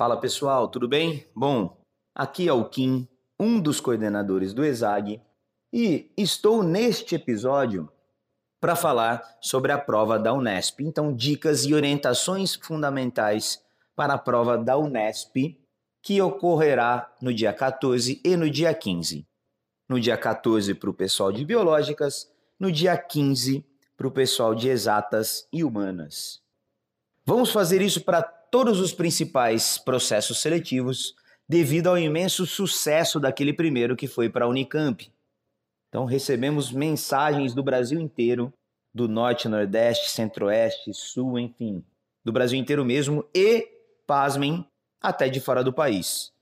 Fala pessoal, tudo bem? Bom, aqui é o Kim, um dos coordenadores do ESAG, e estou neste episódio para falar sobre a prova da Unesp. Então, dicas e orientações fundamentais para a prova da Unesp, que ocorrerá no dia 14 e no dia 15. No dia 14 para o pessoal de biológicas, no dia 15 para o pessoal de exatas e humanas. Vamos fazer isso para todos os principais processos seletivos, devido ao imenso sucesso daquele primeiro que foi para a Unicamp. Então recebemos mensagens do Brasil inteiro, do norte, nordeste, centro-oeste, sul, enfim, do Brasil inteiro mesmo e, pasmem, até de fora do país.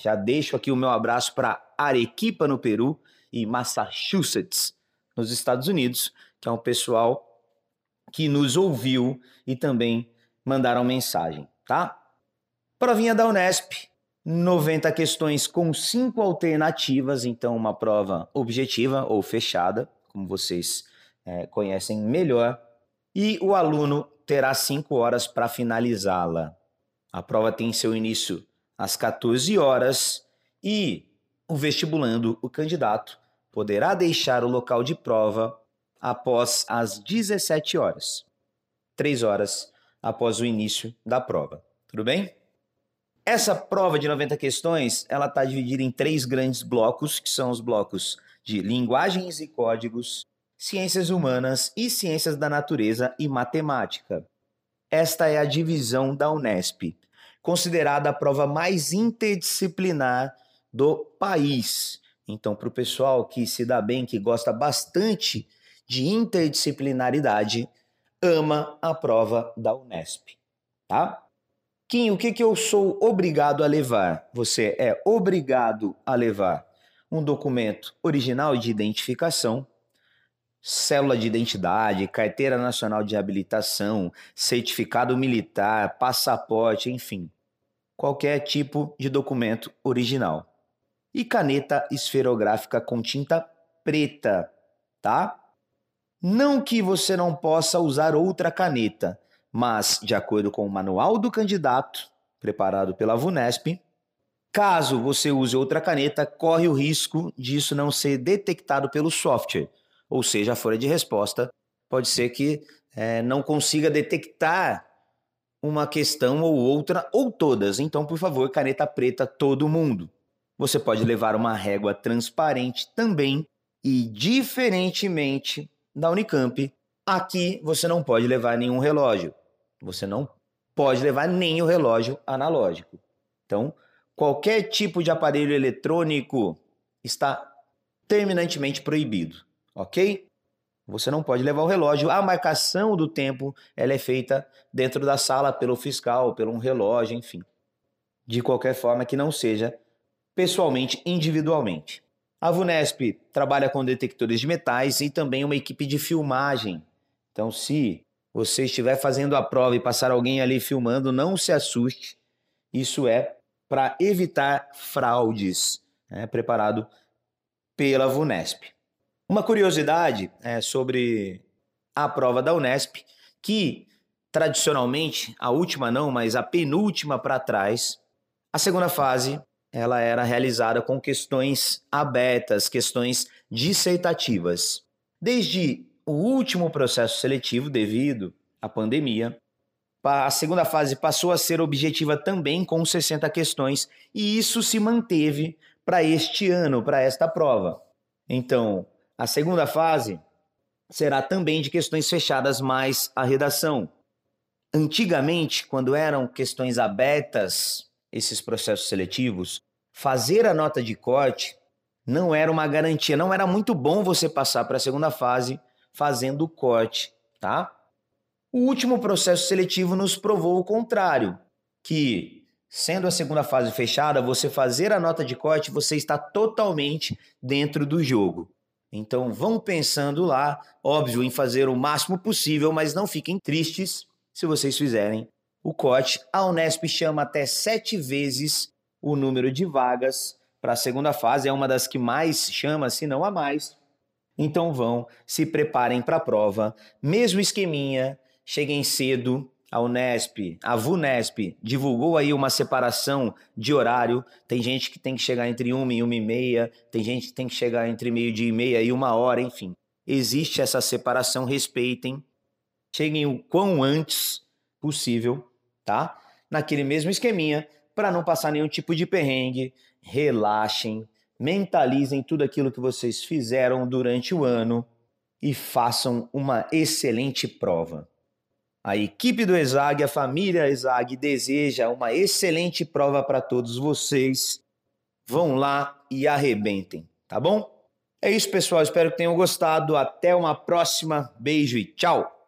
Já deixo aqui o meu abraço para Arequipa, no Peru, e Massachusetts, nos Estados Unidos, que é um pessoal que nos ouviu e também mandaram mensagem, tá? Provinha da Unesp, 90 questões com cinco alternativas, então uma prova objetiva ou fechada, como vocês é, conhecem melhor, e o aluno terá cinco horas para finalizá-la. A prova tem seu início às 14 horas e o vestibulando, o candidato, poderá deixar o local de prova após as 17 horas, três horas após o início da prova. Tudo bem? Essa prova de 90 questões, ela está dividida em três grandes blocos, que são os blocos de linguagens e códigos, ciências humanas e ciências da natureza e matemática. Esta é a divisão da Unesp, considerada a prova mais interdisciplinar do país. Então, para o pessoal que se dá bem, que gosta bastante de interdisciplinaridade ama a prova da Unesp, tá? Kim, o que, que eu sou obrigado a levar? Você é obrigado a levar um documento original de identificação, célula de identidade, carteira nacional de habilitação, certificado militar, passaporte, enfim, qualquer tipo de documento original. E caneta esferográfica com tinta preta, tá? Não que você não possa usar outra caneta, mas, de acordo com o manual do candidato, preparado pela VUNESP, caso você use outra caneta, corre o risco disso não ser detectado pelo software, ou seja, a folha de resposta pode ser que é, não consiga detectar uma questão ou outra, ou todas. Então, por favor, caneta preta todo mundo. Você pode levar uma régua transparente também e, diferentemente da Unicamp, aqui você não pode levar nenhum relógio. Você não pode levar nem o relógio analógico. Então, qualquer tipo de aparelho eletrônico está terminantemente proibido, ok? Você não pode levar o relógio. A marcação do tempo ela é feita dentro da sala pelo fiscal, pelo um relógio, enfim. De qualquer forma que não seja pessoalmente, individualmente. A VUNESP trabalha com detectores de metais e também uma equipe de filmagem. Então, se você estiver fazendo a prova e passar alguém ali filmando, não se assuste. Isso é para evitar fraudes, né, preparado pela VUNESP. Uma curiosidade é sobre a prova da Unesp, que tradicionalmente, a última não, mas a penúltima para trás, a segunda fase ela era realizada com questões abertas, questões dissertativas. Desde o último processo seletivo, devido à pandemia, a segunda fase passou a ser objetiva também com 60 questões, e isso se manteve para este ano, para esta prova. Então, a segunda fase será também de questões fechadas mais a redação. Antigamente, quando eram questões abertas, esses processos seletivos, fazer a nota de corte não era uma garantia, não era muito bom você passar para a segunda fase fazendo o corte, tá? O último processo seletivo nos provou o contrário, que sendo a segunda fase fechada, você fazer a nota de corte, você está totalmente dentro do jogo. Então vão pensando lá, óbvio, em fazer o máximo possível, mas não fiquem tristes se vocês fizerem o corte, a Unesp chama até sete vezes o número de vagas para a segunda fase, é uma das que mais chama, se não a mais. Então vão, se preparem para a prova, mesmo esqueminha, cheguem cedo, a Unesp, a VUNESP divulgou aí uma separação de horário. Tem gente que tem que chegar entre uma e uma e meia, tem gente que tem que chegar entre meio dia e meia e uma hora, enfim. Existe essa separação, respeitem. Cheguem o quão antes possível, tá? Naquele mesmo esqueminha, para não passar nenhum tipo de perrengue. Relaxem, mentalizem tudo aquilo que vocês fizeram durante o ano e façam uma excelente prova. A equipe do ESAG, a família ESAG, deseja uma excelente prova para todos vocês. Vão lá e arrebentem, tá bom? É isso, pessoal. Espero que tenham gostado. Até uma próxima. Beijo e tchau!